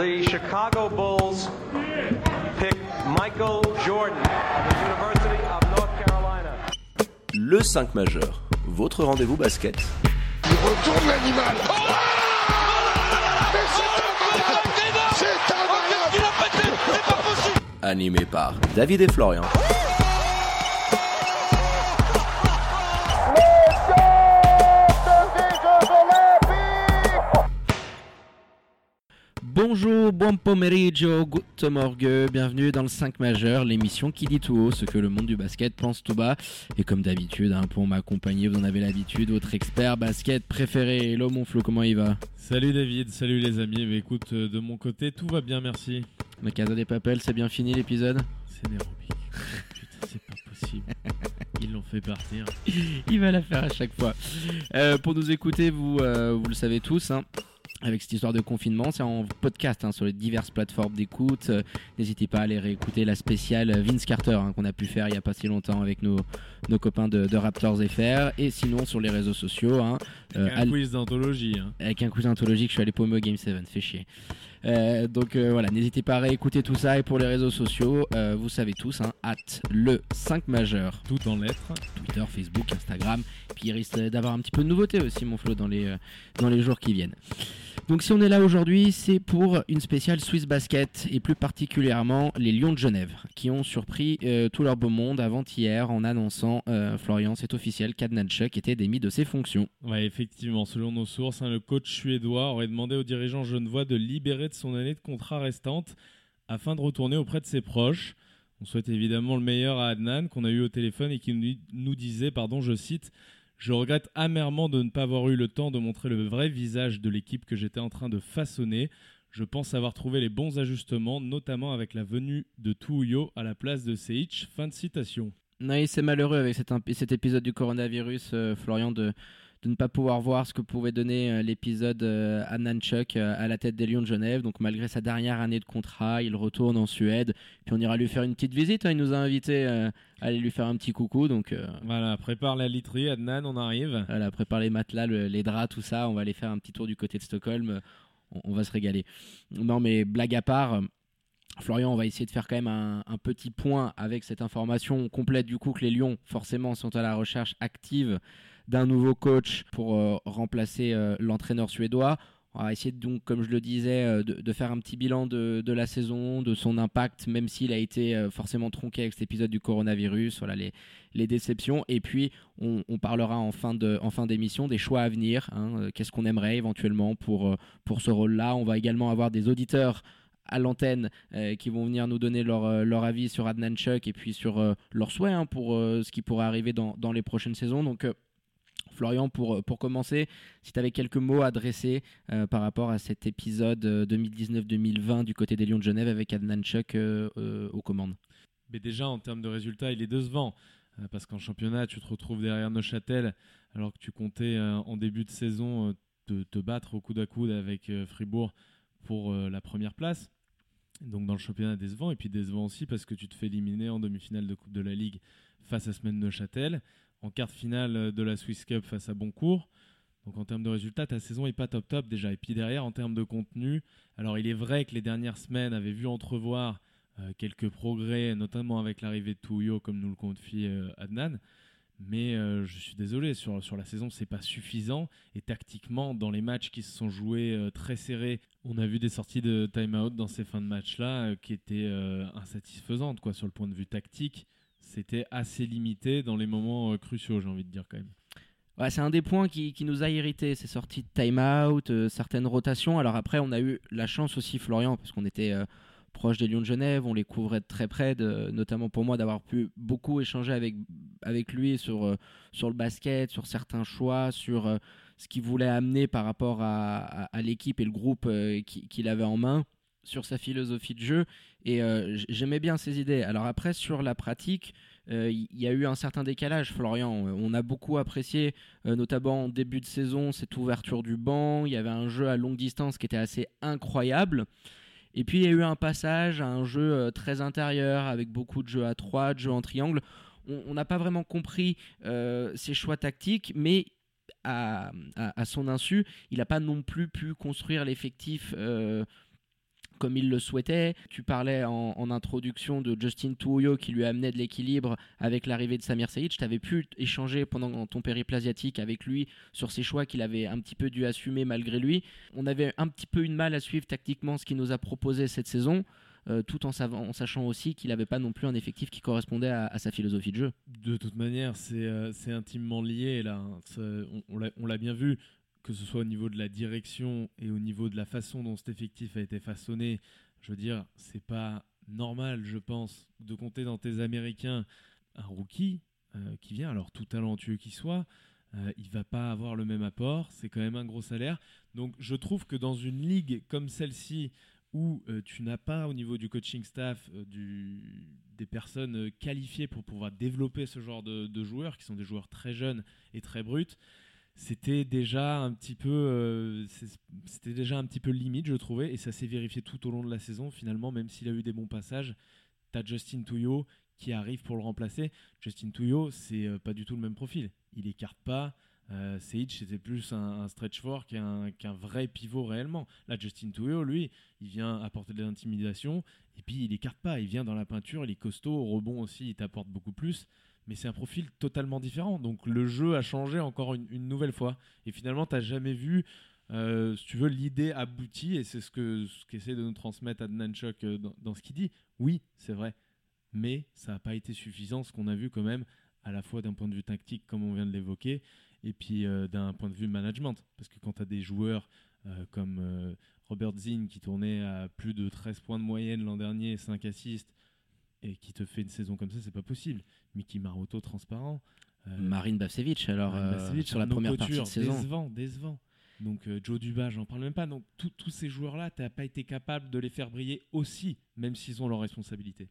the Chicago Bulls pick Michael Jordan of the University of North Carolina. Le 5 majeur, votre rendez-vous basket. Il retourne l'animal. Oh Mais c'est un malade C'est un malade Animé par David et Florian. Bonjour, buon pomeriggio, good morgue, bienvenue dans le 5 majeur, l'émission qui dit tout haut ce que le monde du basket pense tout bas. Et comme d'habitude, hein, pour m'accompagner, vous en avez l'habitude, votre expert basket préféré. Hello mon Flo, comment il va? Salut David, salut les amis. Mais écoute, euh, de mon côté, tout va bien, merci. Le Casa des Papels, c'est bien fini l'épisode? C'est Nairobi. Putain, c'est pas possible. Ils l'ont fait partir. Il va la faire à chaque fois. Euh, pour nous écouter, vous, euh, vous le savez tous, hein, avec cette histoire de confinement, c'est en podcast hein, sur les diverses plateformes d'écoute. Euh, N'hésitez pas à aller réécouter la spéciale Vince Carter hein, qu'on a pu faire il n'y a pas si longtemps avec nos, nos copains de, de Raptors FR. Et sinon sur les réseaux sociaux, hein, euh, Un allez- quiz d'anthologie. hein. avec un quiz anthologique, je suis allé paumer au Game 7, fait chier. Euh, donc euh, voilà, n'hésitez pas à réécouter tout ça. Et pour les réseaux sociaux, euh, vous savez tous, hein, at le 5 majeur. Tout en lettres. Twitter, Facebook, Instagram. Puis il risque d'avoir un petit peu de nouveauté aussi, mon Flo, dans les, euh, dans les jours qui viennent. Donc si on est là aujourd'hui, c'est pour une spéciale Swiss Basket et plus particulièrement les Lions de Genève qui ont surpris euh, tout leur beau monde avant-hier en annonçant, euh, Florian, c'est officiel, Kadnachuk était démis de ses fonctions. Ouais, effectivement, selon nos sources, hein, le coach suédois aurait demandé aux dirigeants genevois de libérer de son année de contrat restante afin de retourner auprès de ses proches. On souhaite évidemment le meilleur à Adnan qu'on a eu au téléphone et qui nous- nous disait, pardon, je cite, Je regrette amèrement de ne pas avoir eu le temps de montrer le vrai visage de l'équipe que j'étais en train de façonner. Je pense avoir trouvé les bons ajustements, notamment avec la venue de Touyo à la place de Seich. Fin de citation. Oui, c'est malheureux avec cet épisode du coronavirus, euh, Florian, de, de ne pas pouvoir voir ce que pouvait donner euh, l'épisode euh, à Nanchuk euh, à la tête des Lions de Genève. Donc malgré sa dernière année de contrat, il retourne en Suède. Puis on ira lui faire une petite visite. hein. Il nous a invités à aller lui faire un petit coucou. Donc Voilà, prépare la literie, Adnan, on arrive. voilà, prépare les matelas, le- les draps, tout ça. On va aller faire un petit tour du côté de Stockholm. On, on va se régaler. Non, mais blague à part. Florian, on va essayer de faire quand même un, un petit point avec cette information complète du coup que les Lions forcément sont à la recherche active d'un nouveau coach pour euh, remplacer euh, l'entraîneur suédois. On va essayer donc, comme je le disais, euh, de, faire un petit bilan de, la saison, de son impact, même s'il a été forcément tronqué avec cet épisode du coronavirus, voilà les, les déceptions. Et puis, on, parlera en fin de- en fin d'émission des choix à venir. hein, Qu'est-ce qu'on aimerait éventuellement pour, pour ce rôle-là On va également avoir des auditeurs à l'antenne qui vont venir nous donner leur, leur avis sur Adnan Chuk et puis sur leurs souhaits hein, pour ce qui pourrait arriver dans, dans les prochaines saisons. Donc, Florian, pour, pour commencer, si tu avais quelques mots à dresser euh, par rapport à cet épisode euh, 2019-2020 du côté des Lions de Genève avec Adnan euh, euh, aux commandes. Mais déjà, en termes de résultats, il est décevant. euh, parce qu'en championnat, tu te retrouves derrière Neuchâtel, alors que tu comptais euh, en début de saison euh, te, te battre au coude à coude avec euh, Fribourg pour euh, la première place. Donc dans le championnat décevant, et puis décevant aussi parce que tu te fais éliminer en demi-finale de Coupe de la Ligue face à Semaine Neuchâtel, en quart de finale euh, de la Swiss Cup face à Boncourt. Donc en termes de résultats, ta saison est pas top top déjà. Et puis derrière, en termes de contenu, alors il est vrai que les dernières semaines avaient vu entrevoir euh, quelques progrès, notamment avec l'arrivée de Touyo, comme nous le confie euh, Adnan. Mais euh, je suis désolé, sur, sur la saison, c'est pas suffisant. Et tactiquement, dans les matchs qui se sont joués très serrés, on a vu des sorties de time-out dans ces fins de match-là qui étaient insatisfaisantes quoi, sur le point de vue tactique. C'était assez limité dans les moments euh, cruciaux, j'ai envie de dire quand même. Ouais, c'est un des points qui, qui nous a irrités, ces sorties de time-out, euh, certaines rotations. Alors après, on a eu la chance aussi, Florian, parce qu'on était euh, proche des Lions de Genève, on les couvrait de très près, de- notamment pour moi d'avoir pu beaucoup échanger avec, avec lui sur, sur le basket, sur certains choix, sur ce qu'il voulait amener par rapport à, l'équipe et le groupe qui- qu'il avait en main, sur sa philosophie de jeu. Et euh, j'aimais bien ses idées. Alors après, sur la pratique, euh, il y a eu un certain décalage, Florian. Euh, On a beaucoup apprécié, notamment en début de saison, cette ouverture du banc. Il y avait un jeu à longue distance qui était assez incroyable. Et puis il y a eu un passage à un jeu très intérieur, avec beaucoup de jeux à trois, de jeux en triangle. On n'a pas vraiment compris ses choix tactiques, mais à, à- à son insu, il n'a pas non plus pu construire l'effectif comme il le souhaitait. Tu parlais en, introduction de Justin Tuoyo qui lui amenait de l'équilibre avec l'arrivée de Samir Seyid. Tu avais pu échanger pendant ton périple asiatique avec lui sur ses choix qu'il avait un petit peu dû assumer malgré lui. On avait un petit peu une mal à suivre tactiquement ce qu'il nous a proposé cette saison. Euh, tout en, sachant aussi qu'il n'avait pas non plus un effectif qui correspondait à, sa philosophie de jeu. De toute manière, c'est euh, intimement lié. Là. On, l'a bien vu, que ce soit au niveau de la direction et au niveau de la façon dont cet effectif a été façonné. Je veux dire, c'est pas normal, je pense, de compter dans tes Américains un rookie euh, qui vient, alors tout talentueux qu'il soit, euh, il va pas avoir le même apport, c'est quand même un gros salaire. Donc je trouve que dans une ligue comme celle-ci, où euh, tu n'as pas au niveau du coaching staff des personnes qualifiées pour pouvoir développer ce genre de, joueurs, qui sont des joueurs très jeunes et très bruts, c'était déjà un petit peu c'était déjà un petit peu limite je trouvais et ça s'est vérifié tout au long de la saison finalement même s'il a eu des bons passages tu as Justin Touillot qui arrive pour le remplacer Justin Touillot c'est pas du tout le même profil il écarte pas. Euh, c'était plus un, stretch fort qu'un vrai pivot réellement. Là, Justin Touyo, lui, il vient apporter de l'intimidation et puis il écarte pas. Il vient dans la peinture, il est costaud, au rebond aussi, il t'apporte beaucoup plus. Mais c'est un profil totalement différent. Donc le jeu a changé encore une, nouvelle fois. Et finalement, tu n'as jamais vu, euh, si tu veux, l'idée aboutie. Et c'est ce que ce qu'essaie de nous transmettre Adnan Chok euh, dans, ce qu'il dit. Oui, c'est vrai. Mais ça n'a pas été suffisant, ce qu'on a vu quand même à la fois d'un point de vue tactique, comme on vient de l'évoquer, et puis euh, d'un point de vue management. Parce que quand tu as des joueurs comme Robert Zinn qui tournait à plus de 13 points de moyenne l'an dernier, 5 assists, et qui te fait une saison comme ça, c'est pas possible. Mickey Maroto transparent. Marine Bavcevic, alors sur la première partie de saison. Décevant, décevant. Donc Joe Duba, j'en parle même pas. Donc tous ces joueurs-là, tu n'as pas été capable de les faire briller aussi, même s'ils ont leurs responsabilités.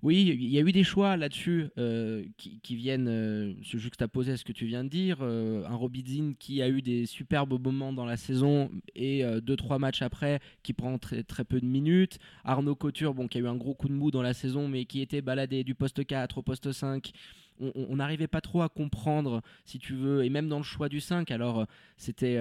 Oui, il y a eu des choix là-dessus euh, qui, viennent euh, se juxtaposer à ce que tu viens de dire. Euh, un Robidzin qui a eu des superbes moments dans la saison et deux trois matchs après qui prend très, très peu de minutes. Arnaud Couture, bon, qui a eu un gros coup de mou dans la saison mais qui était baladé du poste 4 au poste 5. On n'arrivait pas trop à comprendre, si tu veux, et même dans le choix du 5. Alors, c'était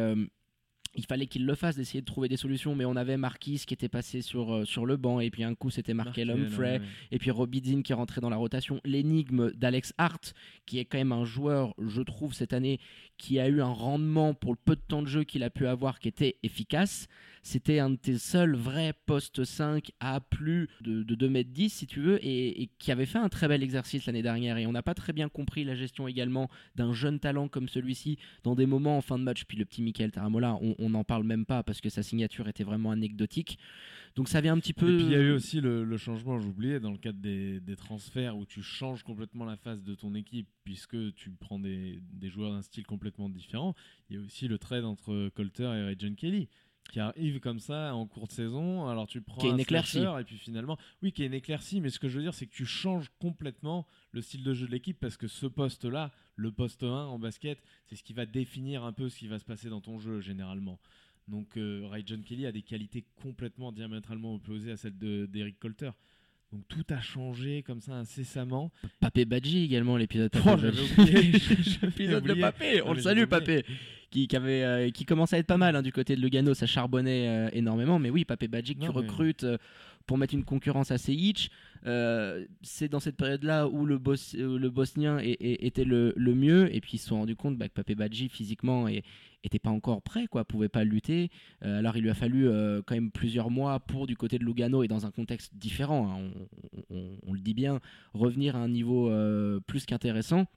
il fallait qu'il le fasse, d'essayer de trouver des solutions, mais on avait Marquis qui était passé sur, euh, sur le banc, et puis un coup c'était Markel Humphrey, et puis Robbie qui est rentré dans la rotation. L'énigme d'Alex Hart, qui est quand même un joueur, je trouve, cette année, qui a eu un rendement pour le peu de temps de jeu qu'il a pu avoir qui était efficace. C'était un de tes seuls vrais postes 5 à plus de, de 2 mètres 10 si tu veux et, qui avait fait un très bel exercice l'année dernière et on n'a pas très bien compris la gestion également d'un jeune talent comme celui-ci dans des moments en fin de match. Puis le petit Michael Taramola, on n'en parle même pas parce que sa signature était vraiment anecdotique. Donc ça vient un petit peu. Et puis il y a eu aussi le, changement, j'oubliais, dans le cadre des, transferts où tu changes complètement la face de ton équipe puisque tu prends des, joueurs d'un style complètement différent. Il y a aussi le trade entre Colter et Ray John Kelly qui arrive comme ça en cours de saison. Alors tu prends qui est une éclaircie et puis finalement, oui, qui est une éclaircie. Mais ce que je veux dire, c'est que tu changes complètement le style de jeu de l'équipe parce que ce poste-là, le poste 1 en basket, c'est ce qui va définir un peu ce qui va se passer dans ton jeu généralement. Donc euh, Ray John Kelly a des qualités complètement diamétralement opposées à celles d'Eric Colter. Donc tout a changé comme ça incessamment. Papé Badji également, l'épisode. Oh, l'épisode de Papé, on le salue Papé. Qui, avait, euh, qui commençait à être pas mal hein, du côté de Lugano, ça charbonnait euh, énormément. Mais oui, Papé Badji que tu recrutes pour mettre une concurrence à Sejic. Euh, c'est dans cette période-là où le, le Bosnien était le, mieux. Et puis ils se sont rendus compte bah, que Papé Badji, physiquement, n'était pas encore prêt, quoi, pouvait pas lutter. Euh, alors il lui a fallu euh, quand même plusieurs mois pour, du côté de Lugano et dans un contexte différent, hein, on, le dit bien, revenir à un niveau plus qu'intéressant.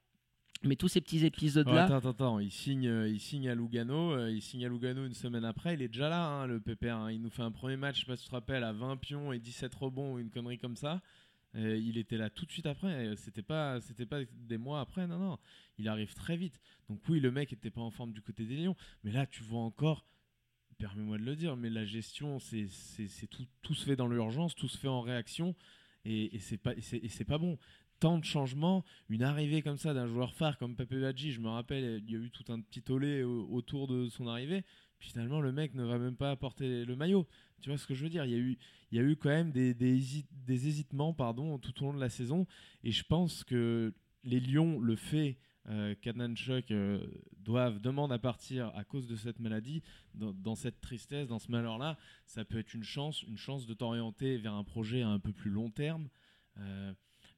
Mais tous ces petits épisodes-là. attends, attends, il signe, euh, il signe à Lugano. Euh, il signe à Lugano une semaine après. Il est déjà là, hein, le PPR. Hein. Il nous fait un premier match, je sais pas si tu te rappelles, à 20 pions et 17 rebonds ou une connerie comme ça. Euh, il était là tout de suite après. C'était pas, c'était pas des mois après. Non, non. Il arrive très vite. Donc oui, le mec était pas en forme du côté des Lions. Mais là, tu vois encore. Permets-moi de le dire, mais la gestion, c'est, c'est, tout, tout se fait dans l'urgence, tout se fait en réaction. Et, et c'est pas, c'est pas bon tant de changements, une arrivée comme ça d'un joueur phare comme Pepe Badji, je me rappelle, il y a eu tout un petit tollé autour de son arrivée. Finalement, le mec ne va même pas apporter le maillot. Tu vois ce que je veux dire? Il y, a eu, il y a eu quand même des, hésitements pardon, tout au long de la saison. Et je pense que les Lions, le fait euh, Kadnanchuk euh, doivent demande à partir à cause de cette maladie, dans, cette tristesse, dans ce malheur-là, ça peut être une chance, une chance de t'orienter vers un projet un peu plus long terme, euh,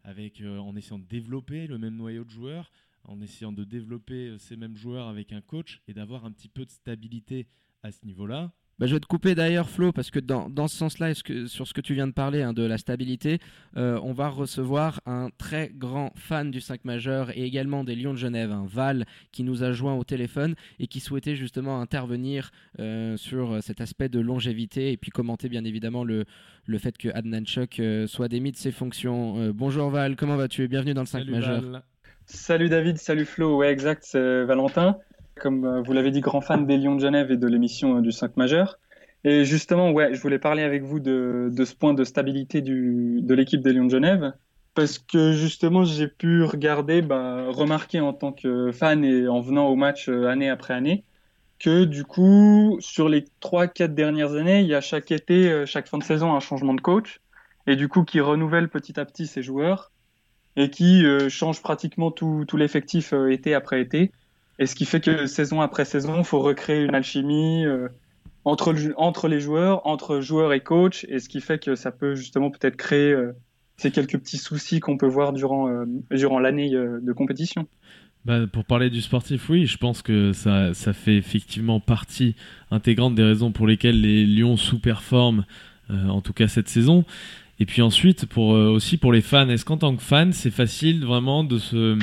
avec euh, en essayant de développer le même noyau de joueurs, en essayant de développer euh, ces mêmes joueurs avec un coach et d'avoir un petit peu de stabilité à ce niveau-là. Bah, je vais te couper d'ailleurs, Flo, parce que dans, dans ce sens-là, sur ce que tu viens de parler, hein, de la stabilité, euh, on va recevoir un très grand fan du 5 majeur et également des Lions de Genève, Val, qui nous a joint au téléphone et qui souhaitait justement intervenir euh, sur cet aspect de longévité et puis commenter bien évidemment le, le fait que Adnan Chok euh, soit démis de ses fonctions. Euh, bonjour Val, comment vas-tu? Bienvenue dans le 5 Salut, majeur. Salut David, salut Flo, ouais exact, c'est Valentin. Comme euh, vous l'avez dit, grand fan des Lions de Genève et de l'émission euh, du 5 majeur. Et justement, ouais, je voulais parler avec vous de, ce point de stabilité de l'équipe des Lions de Genève. Parce que justement, j'ai pu regarder, bah, remarquer en tant que fan et en venant au match euh, année après année, que du coup, sur les 3-4 dernières années, il y a chaque été, chaque fin de saison, un changement de coach. Et du coup, qui renouvelle petit à petit ses joueurs et qui change pratiquement tout, l'effectif été après été. Et ce qui fait que saison après saison, il faut recréer une alchimie euh, entre, entre les joueurs, entre joueurs et coach, et ce qui fait que ça peut justement peut-être créer euh, ces quelques petits soucis qu'on peut voir durant, euh, durant l'année de compétition. Bah, pour parler du sportif, oui, je pense que ça, ça fait effectivement partie intégrante des raisons pour lesquelles les Lions sous-performent, en tout cas cette saison. Et puis ensuite, pour, aussi pour les fans, est-ce qu'en tant que fan, c'est facile vraiment de se...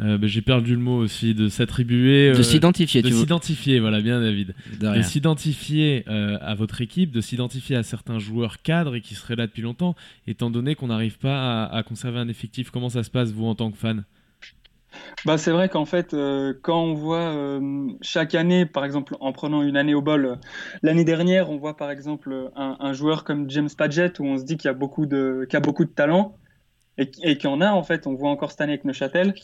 euh, bah, J'ai perdu le mot aussi, de s'attribuer... De euh, s'identifier, de s'identifier, voilà bien David. De De s'identifier euh, à votre équipe, de s'identifier à certains joueurs cadres et qui seraient là depuis longtemps, étant donné qu'on n'arrive pas à, à conserver un effectif. Comment ça se passe, vous, en tant que fan? Bah, c'est vrai qu'en fait, euh, quand on voit euh, chaque année, par exemple, en prenant une année au bol, euh, l'année dernière, on voit par exemple un, un joueur comme James Padgett où on se dit qu'il y a beaucoup de, qu'il y a beaucoup de talent et, et qu'il y en a en fait. On voit encore cette année avec Neuchâtel.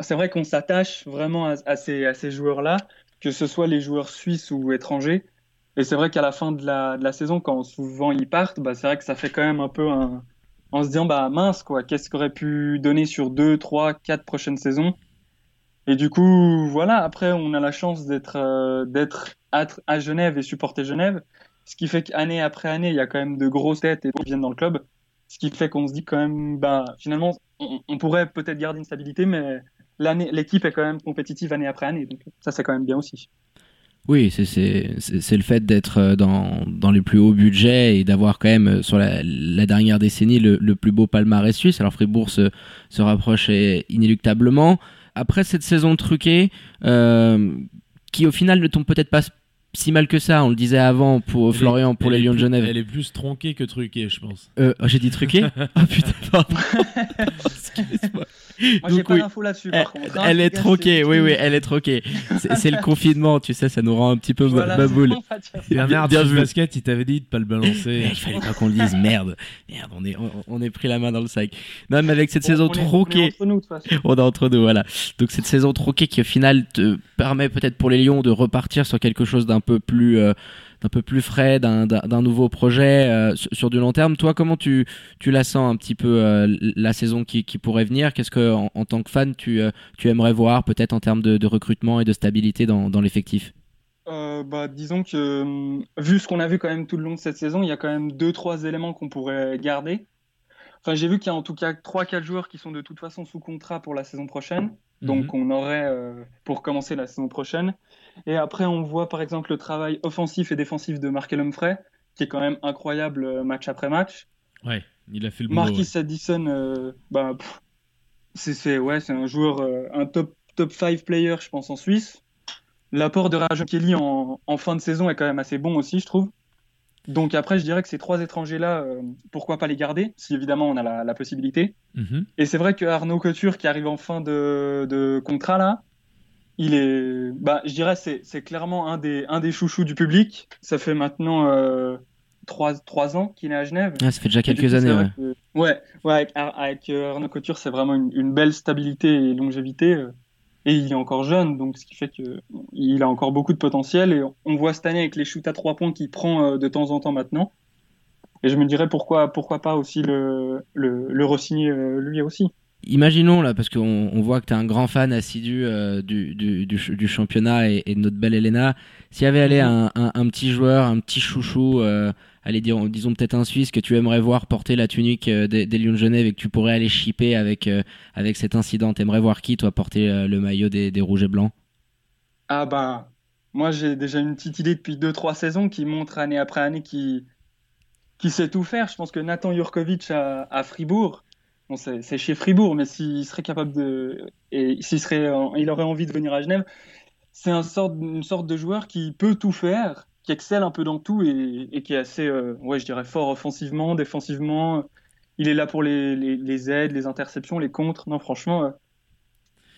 C'est vrai qu'on s'attache vraiment à, ces, joueurs-là, que ce soit les joueurs suisses ou étrangers. Et c'est vrai qu'à la fin de la, saison, quand souvent ils partent, bah, c'est vrai que ça fait quand même un peu un, en se disant bah mince quoi, qu'est-ce qu'aurait pu donner sur deux, trois, quatre prochaines saisons? Et du coup, voilà, après on a la chance d'être euh, à Genève et supporter Genève, ce qui fait qu'année après année, il y a quand même de grosses têtes et qui viennent dans le club, ce qui fait qu'on se dit quand même bah finalement on, pourrait peut-être garder une stabilité, mais l'équipe est quand même compétitive année après année, donc ça c'est quand même bien aussi. Oui, c'est- le fait d'être euh, dans, dans les plus hauts budgets et d'avoir quand même euh, sur la, la dernière décennie le, le plus beau palmarès suisse. Alors Fribourg se, se rapproche inéluctablement. Après cette saison truquée, euh, qui au final ne tombe peut-être pas si mal que ça, on le disait avant pour Elle est- Florian, pour les Lions de Genève. Elle est plus tronquée que truquée, je pense. Euh, oh, J'ai dit truqué Oh putain, pardon. Excuse-moi. Moi j'ai pas oui. d'infos là-dessus Elle, par contre. hein, elle les est troquée, oui, oui, elle est troquée. C'est le confinement, tu sais, ça nous rend un petit peu Voilà, baboule. Bernard, bien vu. basket, il t'avait dit de pas le balancer. Il fallait pas qu'on le dise, merde. Merde, on est, on, on est pris la main dans le sac. Non, mais avec cette On- saison on est- on est entre nous, de toute façon. on est entre nous, voilà. Donc cette saison troquée qui au final te permet peut-être pour les Lions de repartir sur quelque chose d'un peu plus, euh, d'un peu plus frais, d'un, nouveau projet euh, sur, du long terme. Toi, comment tu, tu la sens un petit peu euh, la saison qui, qui pourrait venir? Qu'est-ce que en, en tant que fan tu, euh, tu aimerais voir peut-être en termes de, de recrutement et de stabilité dans, dans l'effectif? Euh, bah, disons que vu ce qu'on a vu quand même tout le long de cette saison, il y a quand même deux trois éléments qu'on pourrait garder. Enfin, j'ai vu qu'il y a en tout cas trois quatre joueurs qui sont de toute façon sous contrat pour la saison prochaine. Donc on aurait euh, pour commencer la saison prochaine. Et après on voit par exemple le travail offensif et défensif de Markel Humphrey qui est quand même incroyable euh, match après match. Ouais, il a fait le boulot. Marquis Addison, euh, bah, c'est c'est- ouais, c'est un joueur, euh, un top, top 5 player, je pense, en Suisse. L'apport de Rajon Kelly en, en fin de saison est quand même assez bon aussi, je trouve. Donc après, je dirais que ces trois étrangers-là, euh, pourquoi pas les garder, si évidemment on a la, la possibilité. Mhm. Et c'est vrai que Arnaud Couture, qui arrive en fin de, de contrat là, il est, bah, je dirais, c'est c'est clairement un des, un des chouchous du public. Ça fait maintenant euh, trois, trois ans qu'il est à Genève. ah, Ça fait déjà quelques coup, années, ouais. que- ouais, ouais, avec, euh, Arnaud Couture, c'est vraiment une, une belle stabilité et longévité. euh, et il est encore jeune, donc ce qui fait que il a encore beaucoup de potentiel. Et on voit cette année avec les shoots à trois points qu'il prend euh, de temps en temps maintenant. Et je me dirais pourquoi, pourquoi pas aussi le, le, le re-signer euh, lui aussi. Imaginons là, parce qu'on on voit que tu es un grand fan assidu euh, du, du, du, championnat et, de notre belle Elena. S'il y avait allé un, un, petit joueur, un petit chouchou, euh, allez dire, disons peut-être un Suisse que tu aimerais voir porter la tunique euh, des, Lions de Genève et que tu pourrais aller shipper avec, avec cet incident, t'aimerais voir qui toi porter le maillot des, des Rouges et Blancs? Ah bah, moi j'ai déjà une petite idée depuis 2-3 saisons qui montre année après année qui, qui sait tout faire. Je pense que Nathan Jurkovic à, à Fribourg, C'est chez Fribourg, mais s'il serait capable de. Et s'il serait, il aurait envie de venir à Genève, c'est une sorte de joueur qui peut tout faire, qui excelle un peu dans tout et, qui est assez, euh, ouais, je dirais, fort offensivement, défensivement. Il est là pour les, les, aides, les interceptions, les contres. Non, franchement, euh,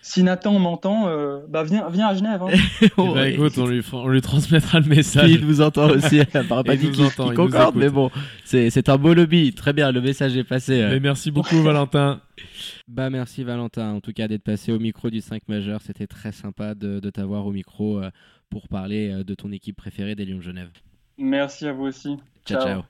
si Nathan m'entend, euh, bah viens, viens à Genève. Hein. Eh ben, écoute, on lui, on lui transmettra le message. il vous entend aussi. Il n'a pas dit qu'il concorde, mais bon, c'est un beau lobby. Très bien, le message est passé. Mais merci beaucoup, Valentin. Bah merci Valentin, en tout cas d'être passé au micro du 5 majeur. C'était très sympa de, de t'avoir au micro euh, pour parler euh, de ton équipe préférée des Lions de Genève. Merci à vous aussi. ciao. ciao.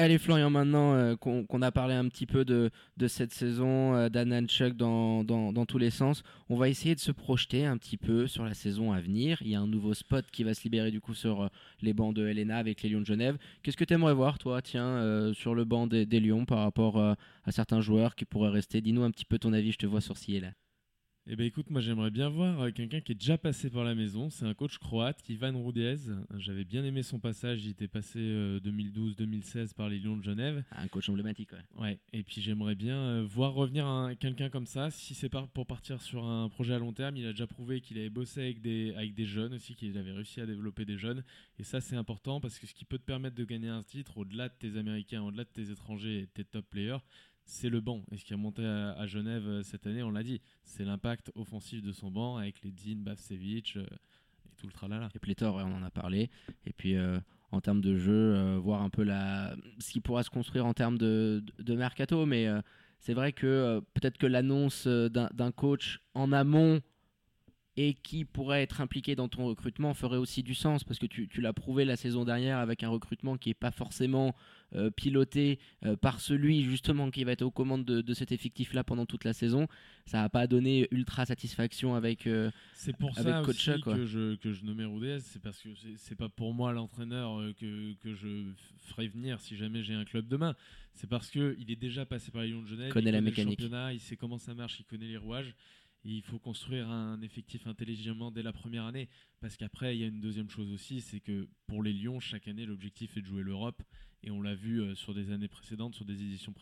Allez Florian, maintenant euh, qu'on a parlé un petit peu de, cette saison euh, d'Anna Chuck dans, dans, tous les sens, on va essayer de se projeter un petit peu sur la saison à venir. Il y a un nouveau spot qui va se libérer du coup sur euh, les bancs de Helena avec les Lions de Genève. Qu'est-ce que tu aimerais voir toi, tiens, sur le banc des, Lions par rapport à certains joueurs qui pourraient rester? Dis-nous un petit peu ton avis, je te vois sourciller là. Eh ben écoute, moi j'aimerais bien voir euh, quelqu'un qui est déjà passé par la maison. C'est un coach croate, Ivan Rudez. J'avais bien aimé son passage. Il était passé 2012-2016 euh, par les Lions de Genève. Ah, un coach emblématique, ouais. Ouais. Et puis j'aimerais bien euh, voir revenir quelqu'un comme ça. Si c'est pour partir sur un projet à long terme, il a déjà prouvé qu'il avait bossé avec des, avec des jeunes aussi, qu'il avait réussi à développer des jeunes. Et ça c'est important parce que ce qui peut te permettre de gagner un titre au-delà de tes Américains, au-delà de tes étrangers et tes top players, c'est le banc. Et ce qui a monté à, Genève euh, cette année, on l'a dit, c'est l'impact offensif de son banc avec les Dean, Bavsevich euh, et tout le tralala. Et Pléthore, on en a parlé. Et puis euh, en termes de jeu, voir un peu la... ce qui pourra se construire en termes de, mercato. Mais c'est vrai que peut-être que l'annonce d'un coach en amont et qui pourrait être impliqué dans ton recrutement ferait aussi du sens parce que tu, tu l'as prouvé la saison dernière avec un recrutement qui n'est pas forcément euh, piloté euh, par celui justement qui va être aux commandes de, cet effectif-là pendant toute la saison. Ça n'a pas donné ultra satisfaction avec euh, C'est pour ça aussi que, je, que je nommais Rodez, c'est parce que c'est pas pour moi l'entraîneur que, que je ferai venir si jamais j'ai un club demain. C'est parce qu'il est déjà passé par Lions de Genève, il connaît la mécanique. il sait comment ça marche, il connaît les rouages il faut construire un effectif intelligemment dès la première année. Parce qu'après, il y a une deuxième chose aussi, c'est que pour les Lions, chaque année, l'objectif est de jouer l'Europe. Et on l'a vu euh, sur des années précédentes, sur des éditions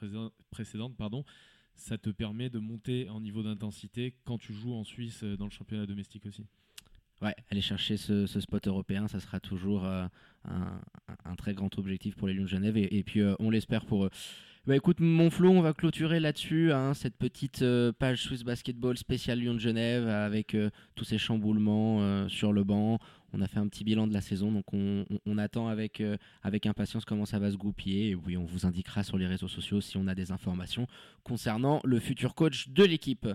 précédentes, pardon. Ça te permet de monter en niveau d'intensité quand tu joues en Suisse euh, dans le championnat domestique aussi. Ouais, aller chercher ce, spot européen, ça sera toujours euh, un, très grand objectif pour les Lions de Genève. Et, puis, on l'espère pour eux. Bah écoute, mon Flo, on va clôturer là-dessus, hein, cette petite euh, page Swiss Basketball spéciale Lyon de Genève avec euh, tous ces chamboulements euh, sur le banc. On a fait un petit bilan de la saison, donc on, attend avec, avec impatience comment ça va se goupiller. Et oui, on vous indiquera sur les réseaux sociaux si on a des informations concernant le futur coach de l'équipe.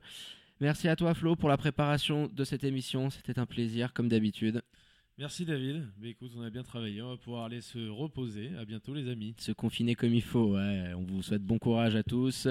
Merci à toi Flo pour la préparation de cette émission, c'était un plaisir comme d'habitude. Merci David. Écoute, on a bien travaillé. On va pouvoir aller se reposer. À bientôt les amis. Se confiner comme il faut. On vous souhaite bon courage à tous.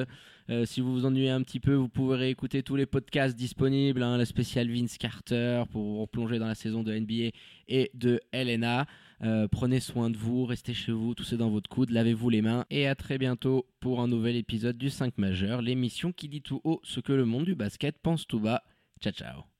Euh, si vous vous ennuyez un petit peu, vous pouvez réécouter tous les podcasts disponibles. Hein, la spéciale Vince Carter pour replonger dans la saison de NBA et de LNA. Euh, prenez soin de vous, restez chez vous, toussez dans votre coude, lavez-vous les mains et à très bientôt pour un nouvel épisode du 5 majeur, l'émission qui dit tout haut ce que le monde du basket pense tout bas. Ciao ciao